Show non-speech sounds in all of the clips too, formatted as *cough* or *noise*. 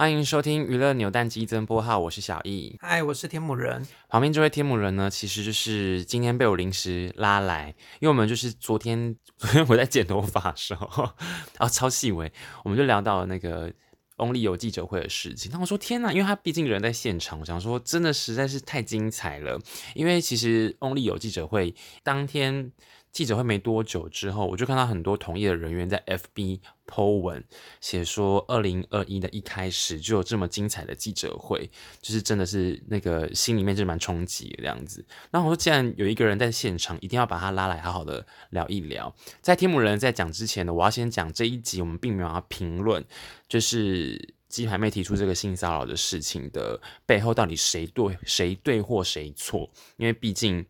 欢迎收听娱乐扭蛋机增播号，我是小易。嗨，我是天母人。旁边这位天母人呢，其实就是今天被我临时拉来，因为我们就是昨天 *laughs* 昨天我在剪头发的时候，啊，*laughs* 超细微，我们就聊到了那个翁立友记者会的事情。那我说天哪，因为他毕竟人在现场，我想说真的实在是太精彩了。因为其实翁立友记者会当天。记者会没多久之后，我就看到很多同业的人员在 FB po 文，写说二零二一的一开始就有这么精彩的记者会，就是真的是那个心里面就蛮冲击这样子。然后我说，既然有一个人在现场，一定要把他拉来好好的聊一聊。在天母人在讲之前呢，我要先讲这一集我们并没有要评论，就是鸡排妹提出这个性骚扰的事情的背后到底谁对谁对或谁错，因为毕竟。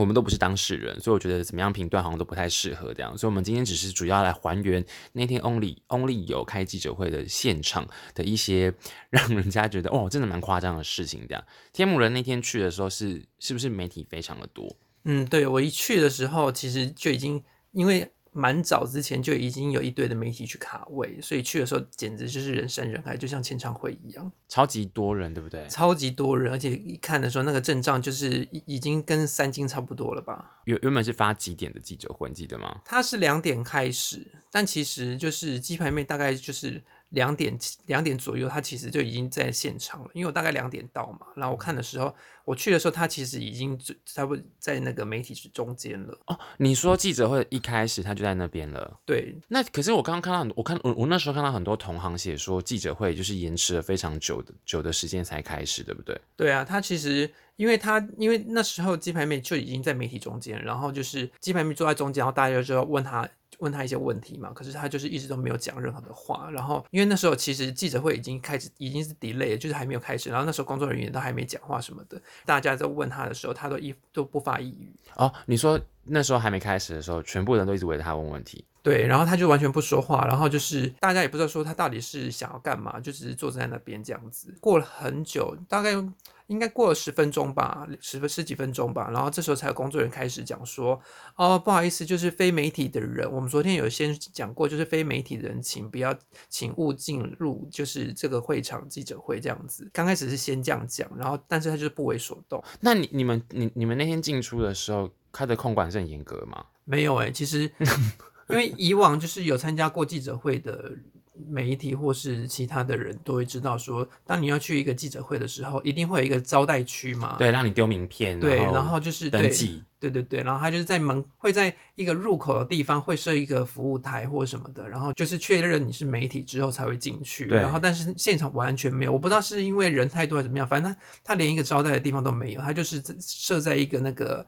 我们都不是当事人，所以我觉得怎么样评断好像都不太适合这样。所以，我们今天只是主要来还原那天 Only Only 有开记者会的现场的一些让人家觉得哦，真的蛮夸张的事情。这样，天母人那天去的时候是是不是媒体非常的多？嗯，对，我一去的时候，其实就已经因为。蛮早之前就已经有一堆的媒体去卡位，所以去的时候简直就是人山人海，就像签唱会一样，超级多人，对不对？超级多人，而且一看的时候，那个阵仗就是已经跟三金差不多了吧？原原本是发几点的记者会，你记得吗？他是两点开始，但其实就是鸡排妹大概就是。两点两点左右，他其实就已经在现场了，因为我大概两点到嘛，然后我看的时候，我去的时候，他其实已经差不多在那个媒体是中间了。哦，你说记者会一开始他就在那边了？对。那可是我刚刚看到很，我看我我那时候看到很多同行写说记者会就是延迟了非常久的久的时间才开始，对不对？对啊，他其实因为他因为那时候鸡排妹就已经在媒体中间，然后就是鸡排妹坐在中间，然后大家就要问他。问他一些问题嘛，可是他就是一直都没有讲任何的话。然后因为那时候其实记者会已经开始，已经是 delay，就是还没有开始。然后那时候工作人员都还没讲话什么的，大家在问他的时候，他都一都不发一语。哦，你说那时候还没开始的时候，全部人都一直围着他问问题。对，然后他就完全不说话，然后就是大家也不知道说他到底是想要干嘛，就只是坐在那边这样子。过了很久，大概。应该过了十分钟吧，十分十几分钟吧，然后这时候才有工作人员开始讲说，哦，不好意思，就是非媒体的人，我们昨天有先讲过，就是非媒体的人，请不要，请勿进入，就是这个会场记者会这样子。刚开始是先这样讲，然后但是他就是不为所动。那你你们你你们那天进出的时候，他的控管是很严格吗？没有诶、欸，其实 *laughs* 因为以往就是有参加过记者会的。媒体或是其他的人都会知道，说当你要去一个记者会的时候，一定会有一个招待区嘛。对，让你丢名片。对，然后就是登记。对对对，然后他就是在门会在一个入口的地方会设一个服务台或什么的，然后就是确认你是媒体之后才会进去。对。然后但是现场完全没有，我不知道是因为人太多还是怎么样，反正他他连一个招待的地方都没有，他就是设在一个那个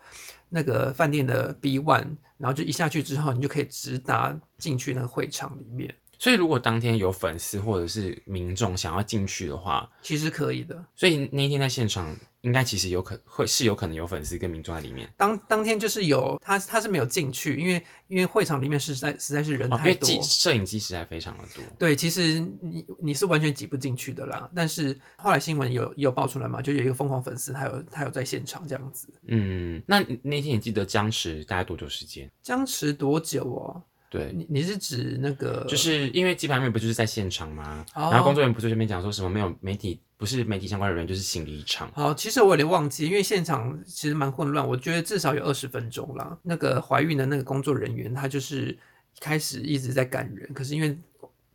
那个饭店的 B one，然后就一下去之后，你就可以直达进去那个会场里面。所以，如果当天有粉丝或者是民众想要进去的话，其实可以的。所以那一天在现场，应该其实有可会是有可能有粉丝跟民众在里面。当当天就是有他，他是没有进去，因为因为会场里面实在实在是人太多，摄影机实在非常的多。对，其实你你是完全挤不进去的啦。但是后来新闻有有爆出来嘛，就有一个疯狂粉丝，他有他有在现场这样子。嗯，那那天你记得僵持大概多久时间？僵持多久哦？对，你你是指那个，就是因为鸡排妹不就是在现场吗？然后工作人员不是这边讲说什么没有媒体，不是媒体相关的人就是行离场。好，其实我有点忘记，因为现场其实蛮混乱，我觉得至少有二十分钟了。那个怀孕的那个工作人员，他就是开始一直在赶人，可是因为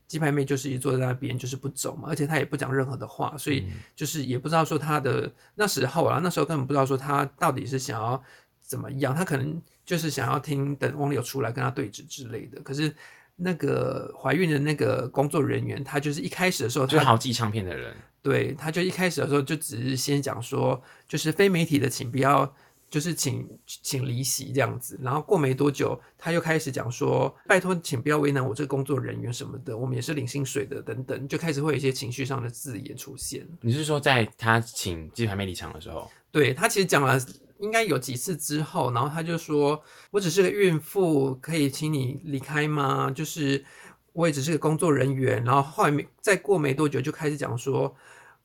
鸡排妹就是一坐在那边就是不走嘛，而且她也不讲任何的话，所以就是也不知道说她的那时候啊，那时候根本不知道说她到底是想要怎么样，她可能。就是想要听等翁立友出来跟他对峙之类的，可是那个怀孕的那个工作人员，他就是一开始的时候，就是好寄唱片的人，对，他就一开始的时候就只是先讲说，就是非媒体的请不要，就是请请离席这样子，然后过没多久，他又开始讲说，拜托请不要为难我这个工作人员什么的，我们也是领薪水的等等，就开始会有一些情绪上的字眼出现。你是说在他请鸡排妹离场的时候？对，他其实讲了。应该有几次之后，然后他就说：“我只是个孕妇，可以请你离开吗？就是我也只是个工作人员。”然后后来没再过没多久，就开始讲说：“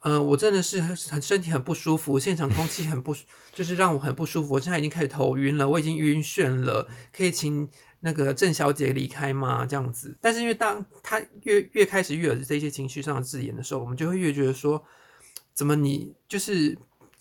嗯、我真的是很身体很不舒服，现场空气很不，就是让我很不舒服。我现在已经开始头晕了，我已经晕眩了，可以请那个郑小姐离开吗？这样子。但是因为当他越越开始越有这些情绪上的字眼的时候，我们就会越觉得说，怎么你就是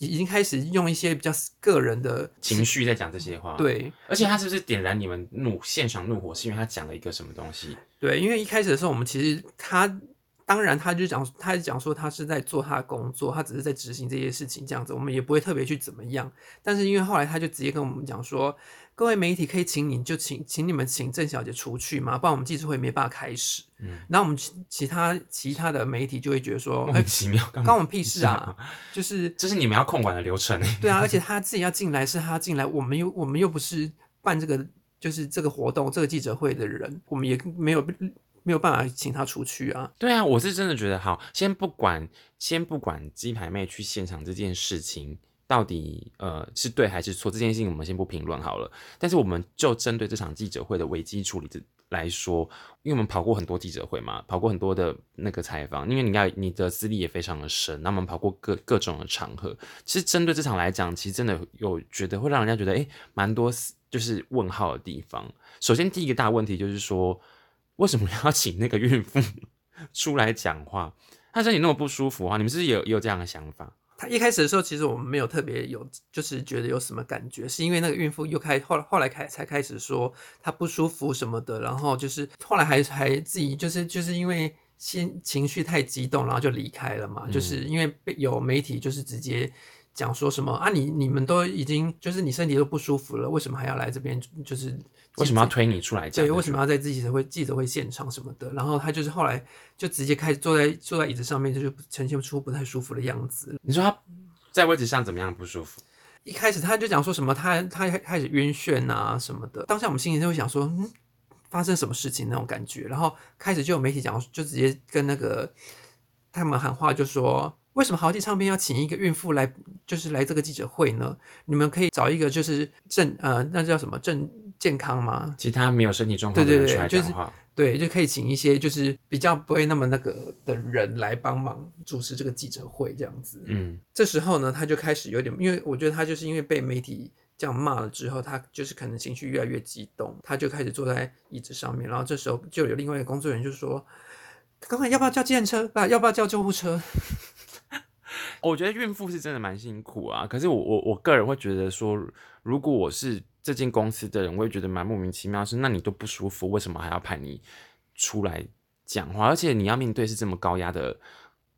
已经开始用一些比较个人的情绪在讲这些话。对，而且他是不是点燃你们怒现场怒火，是因为他讲了一个什么东西？对，因为一开始的时候，我们其实他。当然，他就讲，他讲说他是在做他的工作，他只是在执行这些事情，这样子，我们也不会特别去怎么样。但是因为后来他就直接跟我们讲说，各位媒体可以请你就请，请你们请郑小姐出去吗？不然我们记者会没办法开始。嗯，然后我们其他其他的媒体就会觉得说，莫名其妙，关我们屁事啊！就是这是你们要控管的流程。对啊，而且他自己要进来，是他进来，我们又我们又不是办这个就是这个活动这个记者会的人，我们也没有。没有办法请他出去啊！对啊，我是真的觉得好，先不管，先不管鸡排妹去现场这件事情到底呃是对还是错，这件事情我们先不评论好了。但是我们就针对这场记者会的危机处理来说，因为我们跑过很多记者会嘛，跑过很多的那个采访，因为你看你的资历也非常的深，那我们跑过各各种的场合，其实针对这场来讲，其实真的有觉得会让人家觉得哎，蛮多就是问号的地方。首先第一个大问题就是说。为什么要请那个孕妇 *laughs* 出来讲话？她身体那么不舒服啊？你们是不是有有这样的想法？她一开始的时候，其实我们没有特别有，就是觉得有什么感觉，是因为那个孕妇又开后来后来开才开始说她不舒服什么的，然后就是后来还还自己就是就是因为心情绪太激动，然后就离开了嘛，嗯、就是因为被有媒体就是直接。讲说什么啊？你你们都已经就是你身体都不舒服了，为什么还要来这边？就是为什么要推你出来讲？对，为什么要在自己的会记者会现场什么的？然后他就是后来就直接开始坐在坐在椅子上面，就是呈现出不太舒服的样子。你说他在位置上怎么样不舒服？一开始他就讲说什么他他开始晕眩啊什么的。当下我们心里就会想说，嗯，发生什么事情那种感觉？然后开始就有媒体讲，就直接跟那个他们喊话，就说。为什么豪记唱片要请一个孕妇来，就是来这个记者会呢？你们可以找一个就是正呃，那叫什么正健康吗？其他没有身体状况的人出来讲话。对对对，就是对，就可以请一些就是比较不会那么那个的人来帮忙主持这个记者会这样子。嗯，这时候呢，他就开始有点，因为我觉得他就是因为被媒体这样骂了之后，他就是可能情绪越来越激动，他就开始坐在椅子上面，然后这时候就有另外一个工作人员就说：“刚刚要不要叫计程车？啊，要不要叫救护车？”我觉得孕妇是真的蛮辛苦啊，可是我我我个人会觉得说，如果我是这间公司的人，我会觉得蛮莫名其妙。是，那你都不舒服，为什么还要派你出来讲话？而且你要面对是这么高压的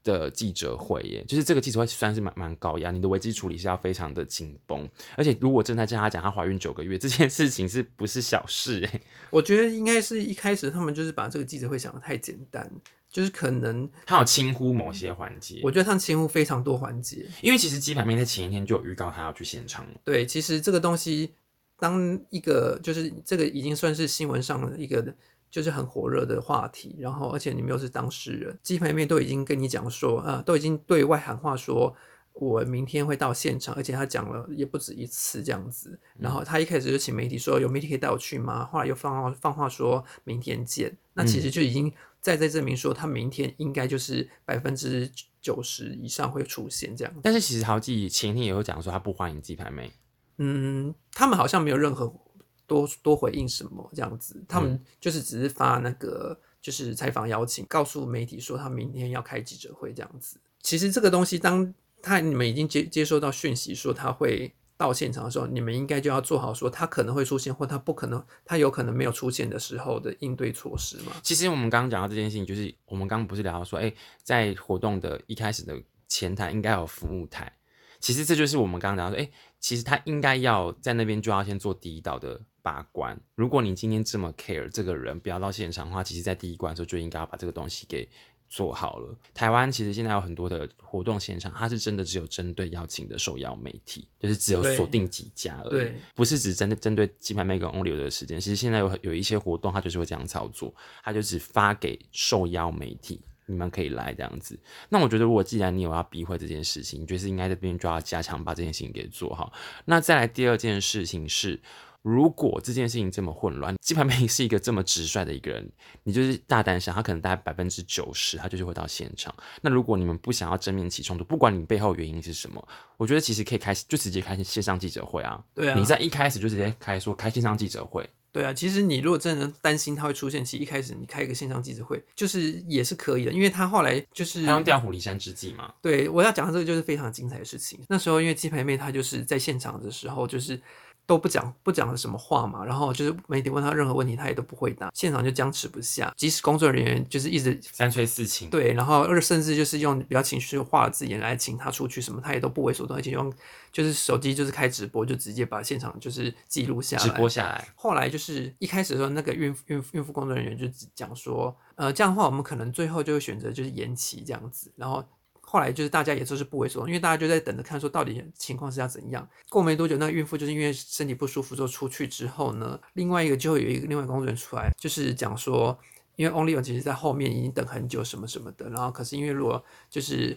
的记者会耶，就是这个记者会算是蛮蛮高压，你的危机处理是要非常的紧绷。而且如果正在叫他讲她怀孕九个月这件事情，是不是小事？哎，我觉得应该是一开始他们就是把这个记者会想得太简单。就是可能他有轻忽某些环节，我觉得他轻忽非常多环节，因为其实鸡排妹在前一天就有预告他要去现场。对，其实这个东西，当一个就是这个已经算是新闻上的一个就是很火热的话题，然后而且你们又是当事人，鸡排妹都已经跟你讲说啊，都已经对外喊话说。我明天会到现场，而且他讲了也不止一次这样子。然后他一开始就请媒体说有媒体可以带我去吗？后来又放话放话说明天见。那其实就已经在在证明说他明天应该就是百分之九十以上会出现这样。但是其实豪记前天也有讲说他不欢迎鸡排妹。嗯，他们好像没有任何多多回应什么这样子，他们就是只是发那个就是采访邀请，告诉媒体说他明天要开记者会这样子。其实这个东西当。他你们已经接接收到讯息说他会到现场的时候，你们应该就要做好说他可能会出现或他不可能，他有可能没有出现的时候的应对措施嘛。其实我们刚刚讲到这件事情，就是我们刚刚不是聊到说，哎、在活动的一开始的前台应该有服务台。其实这就是我们刚刚讲到说，哎、其实他应该要在那边就要先做第一道的把关。如果你今天这么 care 这个人不要到现场的话，其实在第一关的时候就应该要把这个东西给。做好了。台湾其实现在有很多的活动现场，它是真的只有针对邀请的受邀媒体，就是只有锁定几家而已，对，不是只针对针对鸡排妹跟 Only 的时间。其实现在有有一些活动，它就是会这样操作，它就只发给受邀媒体，你们可以来这样子。那我觉得，如果既然你有要避讳这件事情，你觉得是应该这边就要加强把这件事情给做好。那再来第二件事情是。如果这件事情这么混乱，鸡排妹是一个这么直率的一个人，你就是大胆想，他可能大概百分之九十，他就是会到现场。那如果你们不想要正面起冲突，不管你背后原因是什么，我觉得其实可以开始就直接开线上记者会啊。对啊，你在一开始就直接开说开线上记者会，对啊，其实你如果真的担心他会出现，其实一开始你开一个线上记者会，就是也是可以的，因为他后来就是他用调虎离山之计嘛。对，我要讲的这个就是非常精彩的事情。那时候因为鸡排妹她就是在现场的时候就是。都不讲不讲了什么话嘛，然后就是媒体问他任何问题，他也都不回答，现场就僵持不下。即使工作人员就是一直三催四请，对，然后而甚至就是用比较情绪化的字眼来请他出去什么，他也都不为所动，而且用就是手机就是开直播，就直接把现场就是记录下来，直播下来。后来就是一开始的时候，那个孕孕孕妇工作人员就讲说，呃，这样的话我们可能最后就会选择就是延期这样子，然后。后来就是大家也都是不为所动，因为大家就在等着看，说到底情况是要怎样。过没多久，那孕妇就是因为身体不舒服，就出去之后呢，另外一个就会有一个另外一个工作人员出来，就是讲说，因为 Only One 其实在后面已经等很久什么什么的，然后可是因为如果就是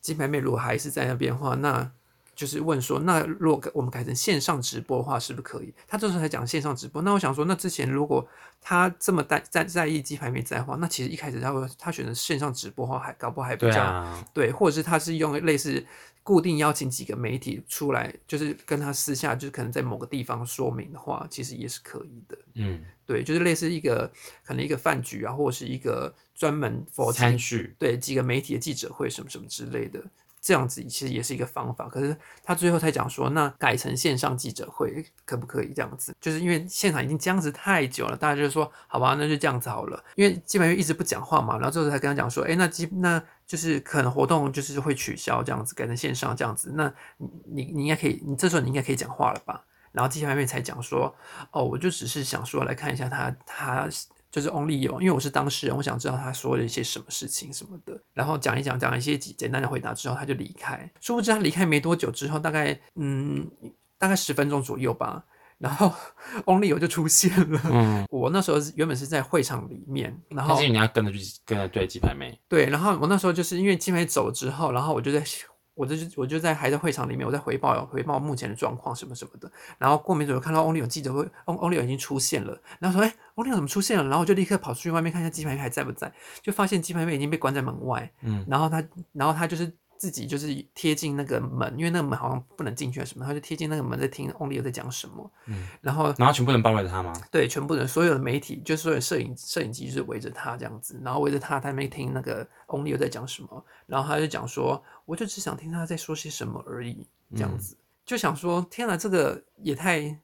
金牌妹如果还是在那边的话，那。就是问说，那如果我们改成线上直播的话，是不是可以？他这时候才讲线上直播。那我想说，那之前如果他这么在在在意鸡排没在的话，那其实一开始他会他选择线上直播的话，还搞不好还比较对，啊、对，或者是他是用类似固定邀请几个媒体出来，就是跟他私下，就是可能在某个地方说明的话，其实也是可以的。嗯，对，就是类似一个可能一个饭局啊，或者是一个专门 for 参叙，对几个媒体的记者会什么什么之类的。这样子其实也是一个方法，可是他最后才讲说，那改成线上记者会可不可以？这样子，就是因为现场已经僵持太久了，大家就说好吧，那就这样子好了。因为基本上一直不讲话嘛，然后最后才跟他讲说，哎，那基那就是可能活动就是会取消这样子，改成线上这样子。那你你应该可以，你这时候你应该可以讲话了吧？然后鸡排妹才讲说，哦，我就只是想说来看一下他他。就是 Only 有，因为我是当事人，我想知道他说了一些什么事情什么的，然后讲一讲，讲一些简单的回答之后，他就离开。殊不知他离开没多久之后，大概嗯，大概十分钟左右吧，然后 *laughs* Only 有就出现了。嗯，我那时候原本是在会场里面，然后你要跟着去跟着对鸡排妹。对，然后我那时候就是因为鸡排走了之后，然后我就在。我这就我就在还在会场里面，我在回报回报目前的状况什么什么的。然后过没多久看到 Only 有记者会，Only 已经出现了。然后说：“哎，Only 怎么出现了？”然后我就立刻跑出去外面看一下鸡排妹还在不在，就发现鸡排妹已经被关在门外。嗯，然后他，然后他就是。自己就是贴近那个门，因为那个门好像不能进去什么，他就贴近那个门在听 Only 在讲什么。嗯，然后然后全部人包围着他吗？对，全部人，所有的媒体，就是所有摄影摄影机就是围着他这样子，然后围着他，他没听那个 Only 在讲什么，然后他就讲说，我就只想听他在说些什么而已，这样子，嗯、就想说，天哪，这个也太。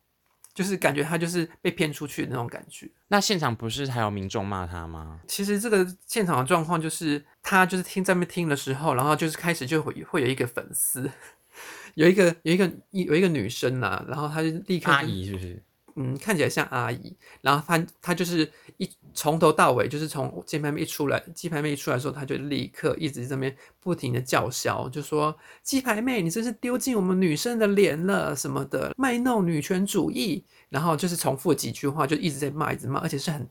就是感觉他就是被骗出去的那种感觉。那现场不是还有民众骂他吗？其实这个现场的状况就是，他就是听在那边听的时候，然后就是开始就会会有一个粉丝，*laughs* 有一个有一个有一个女生呐、啊，然后他就立刻阿姨是不是？嗯，看起来像阿姨，然后她她就是一从头到尾就是从键盘妹一出来，鸡排妹一出来的时候，她就立刻一直在那边不停的叫嚣，就说鸡排妹，你真是丢尽我们女生的脸了？什么的，卖弄女权主义，然后就是重复几句话，就一直在骂，一直骂，而且是很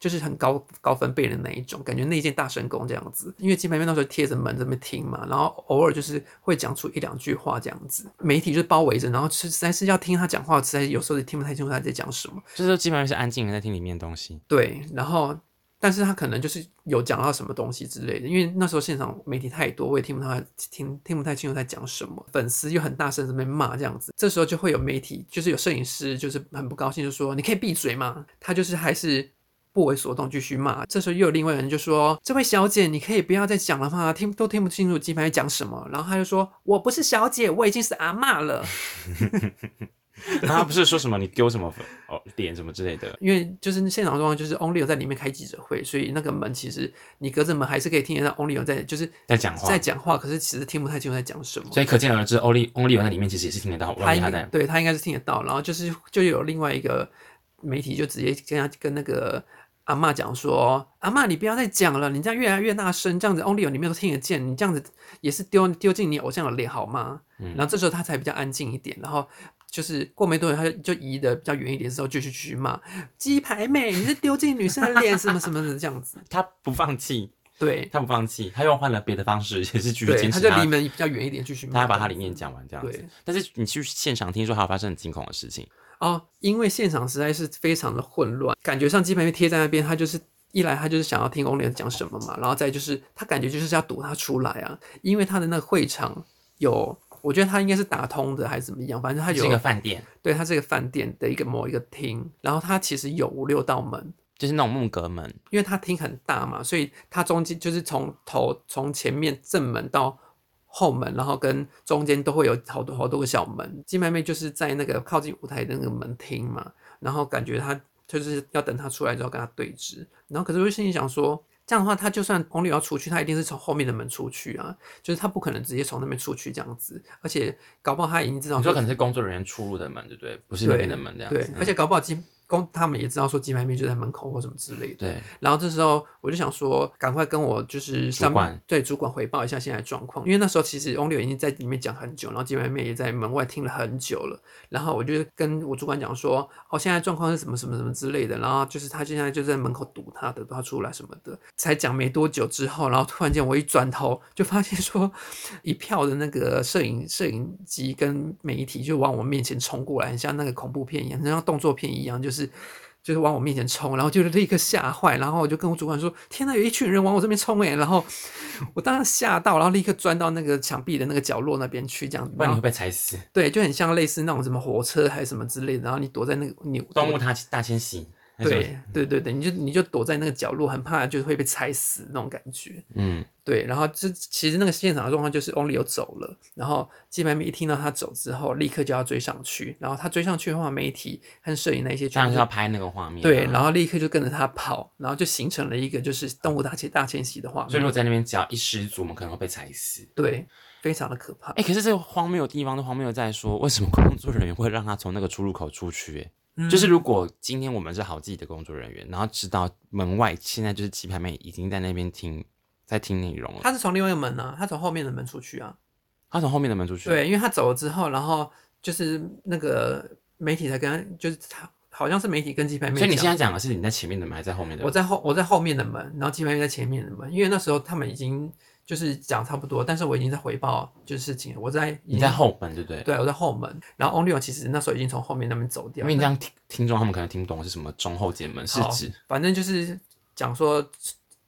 就是很高高分贝的那一种，感觉那一件大神功这样子。因为金牌面那时候贴着门在那边听嘛，然后偶尔就是会讲出一两句话这样子，媒体就包围着，然后实在是要听他讲话，实在有时候也听不太清楚他在讲什么，就是说基本上是安静的在听里面的东西。对，然后但是他可能就是有讲到什么东西之类的，因为那时候现场媒体太多，我也听不太听听不太清楚在讲什么，粉丝又很大声在那边骂这样子，这时候就会有媒体，就是有摄影师，就是很不高兴，就说你可以闭嘴吗？他就是还是不为所动，继续骂。这时候又有另外人就说：“这位小姐，你可以不要再讲了吗？听都听不清楚鸡排讲什么。”然后他就说：“我不是小姐，我已经是阿嬷了。” *laughs* *laughs* 他不是说什么你丢什么粉哦点什么之类的，因为就是现场状况就是 Only 有在里面开记者会，所以那个门其实你隔着门还是可以听得到 Only 有在就是在讲话，在讲话，可是其实听不太清楚在讲什么。所以可见而知，Only Only 有在里面其实也是听得到，他，他对他应该是听得到，然后就是就有另外一个媒体就直接跟他跟那个阿嬷讲说，阿嬷你不要再讲了，你这样越来越大声，这样子 Only 有里面都听得见，你这样子也是丢丢进你偶像的脸好吗？嗯，然后这时候他才比较安静一点，然后。就是过没多久，他就就移的比较远一点之后，就去继续骂鸡排妹，你是丢进女生的脸什么什么的这样子。他不放弃，对，他不放弃，他又换了别的方式，也是继续坚持他。他就离门比较远一点继续骂。他要把他理念讲完这样子。但是你去现场听说还有发生很惊恐的事情哦，因为现场实在是非常的混乱，感觉上鸡排妹贴在那边，他就是一来他就是想要听 Only 讲什么嘛，然后再就是他感觉就是要堵他出来啊，因为他的那个会场有。我觉得它应该是打通的还是怎么样，反正它有是一个饭店，对，它是一个饭店的一个某一个厅，然后它其实有五六道门，就是那种木格门，因为它厅很大嘛，所以它中间就是从头从前面正门到后门，然后跟中间都会有好多好多个小门。金妹妹就是在那个靠近舞台的那个门厅嘛，然后感觉他就是要等他出来之后跟他对峙，然后可是我心里想说。这样的话，他就算红绿要出去，他一定是从后面的门出去啊，就是他不可能直接从那边出去这样子，而且搞不好他已经知道，你说可能是工作人员出入的门，对不对？不是那边的门这样子。对，而且搞不好金。公他们也知道说金牌面就在门口或什么之类的，对。然后这时候我就想说，赶快跟我就是上主管对主管回报一下现在状况，因为那时候其实翁立友已经在里面讲很久，然后鸡排妹也在门外听了很久了。然后我就跟我主管讲说，哦，现在状况是什么什么什么之类的。然后就是他现在就在门口堵他的，等他出来什么的。才讲没多久之后，然后突然间我一转头就发现说，一票的那个摄影摄影机跟媒体就往我面前冲过来，很像那个恐怖片一样，很像动作片一样，就是。就是往我面前冲，然后就是立刻吓坏，然后我就跟我主管说：“天哪，有一群人往我这边冲诶！”然后我当时吓到，然后立刻钻到那个墙壁的那个角落那边去，这样子。不然你会被踩死。对，就很像类似那种什么火车还是什么之类的，然后你躲在那个你动物大大迁徙。对对对对，你就你就躲在那个角落，很怕就是会被踩死那种感觉。嗯，对。然后这其实那个现场的状况就是翁立友走了，然后鸡排妹一听到他走之后，立刻就要追上去。然后他追上去的话，媒体和摄影那些当然是要拍那个画面。对，然后立刻就跟着他跑，然后就形成了一个就是动物大迁大迁徙的画面。所以如果在那边只要一失足，我们可能会被踩死。对，非常的可怕。哎、欸，可是这个荒谬的地方，都荒谬在说，为什么工作人员会让他从那个出入口出去？哎。就是如果今天我们是好自己的工作人员，然后知道门外现在就是鸡排妹已经在那边听，在听内容了。他是从另外一个门呢、啊，他从后面的门出去啊。他从后面的门出去。对，因为他走了之后，然后就是那个媒体才跟他，就是他好像是媒体跟鸡排妹。所以你现在讲的是你在前面的门还是在后面的门？我在后，我在后面的门，然后鸡排妹在前面的门，因为那时候他们已经。就是讲差不多，但是我已经在回报就是事情，我在你在后门对不对？对，我在后门。然后 Only 其实那时候已经从后面那边走掉，因为你这样听听众他们可能听不懂是什么中后结门是指，反正就是讲说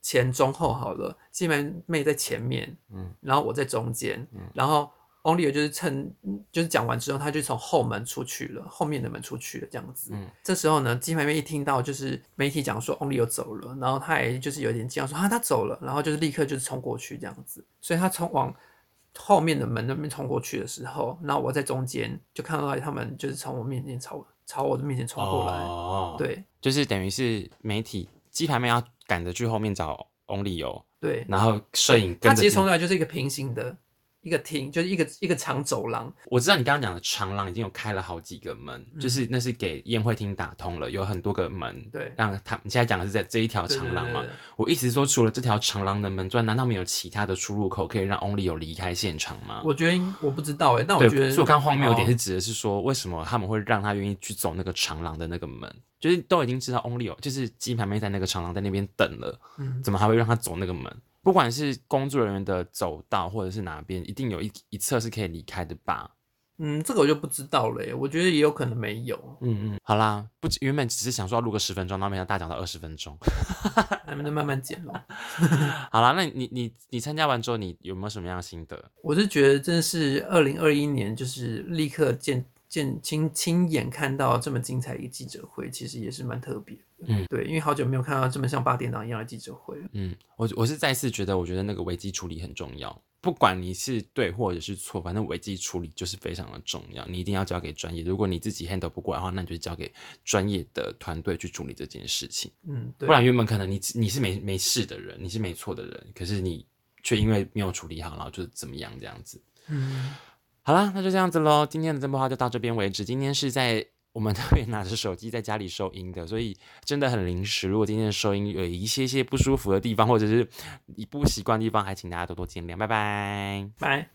前中后好了，西门妹在前面，嗯，然后我在中间，嗯，然后。翁立友就是趁就是讲完之后，他就从后门出去了，后面的门出去了这样子。嗯，这时候呢，鸡排妹一听到就是媒体讲说翁立友走了，然后他也就是有点惊讶，说啊他走了，然后就是立刻就是冲过去这样子。所以他从往后面的门那边冲过去的时候，然后我在中间就看到他们就是从我面前朝朝我的面前冲过来。哦，对，就是等于是媒体鸡排妹要赶着去后面找翁立友。对，然后摄影跟着他其实冲出来就是一个平行的。一个厅就是一个一个长走廊，我知道你刚刚讲的长廊已经有开了好几个门，嗯、就是那是给宴会厅打通了，有很多个门，对，让他你现在讲的是在这一条长廊嘛？我意思是说，除了这条长廊的门之外，难道没有其他的出入口可以让 Only 有离开现场吗？我觉得我不知道哎，但我觉得，所以我刚荒谬有点是指的是说，为什么他们会让他愿意去走那个长廊的那个门？就是都已经知道 Only 有就是鸡排妹在那个长廊在那边等了，嗯，怎么还会让他走那个门？不管是工作人员的走道，或者是哪边，一定有一一侧是可以离开的吧？嗯，这个我就不知道了耶。我觉得也有可能没有。嗯嗯，好啦，不，原本只是想说要录个十分钟，然后没想到大讲到二十分钟，咱们就慢慢剪咯。*laughs* 好啦，那你你你参加完之后，你有没有什么样的心得？我是觉得真的是二零二一年，就是立刻见。见亲亲眼看到这么精彩一个记者会，其实也是蛮特别。嗯，对，因为好久没有看到这么像八点档一样的记者会了。嗯，我我是再次觉得，我觉得那个危机处理很重要。不管你是对或者是错，反正危机处理就是非常的重要。你一定要交给专业。如果你自己 handle 不过来的话，那你就交给专业的团队去处理这件事情。嗯，对。不然原本可能你你是没没事的人，你是没错的人，可是你却因为没有处理好，然后就怎么样这样子。嗯。好啦，那就这样子喽。今天的这部话就到这边为止。今天是在我们特别拿着手机在家里收音的，所以真的很临时。如果今天的收音有一些些不舒服的地方，或者是你不习惯的地方，还请大家多多见谅。拜拜，拜。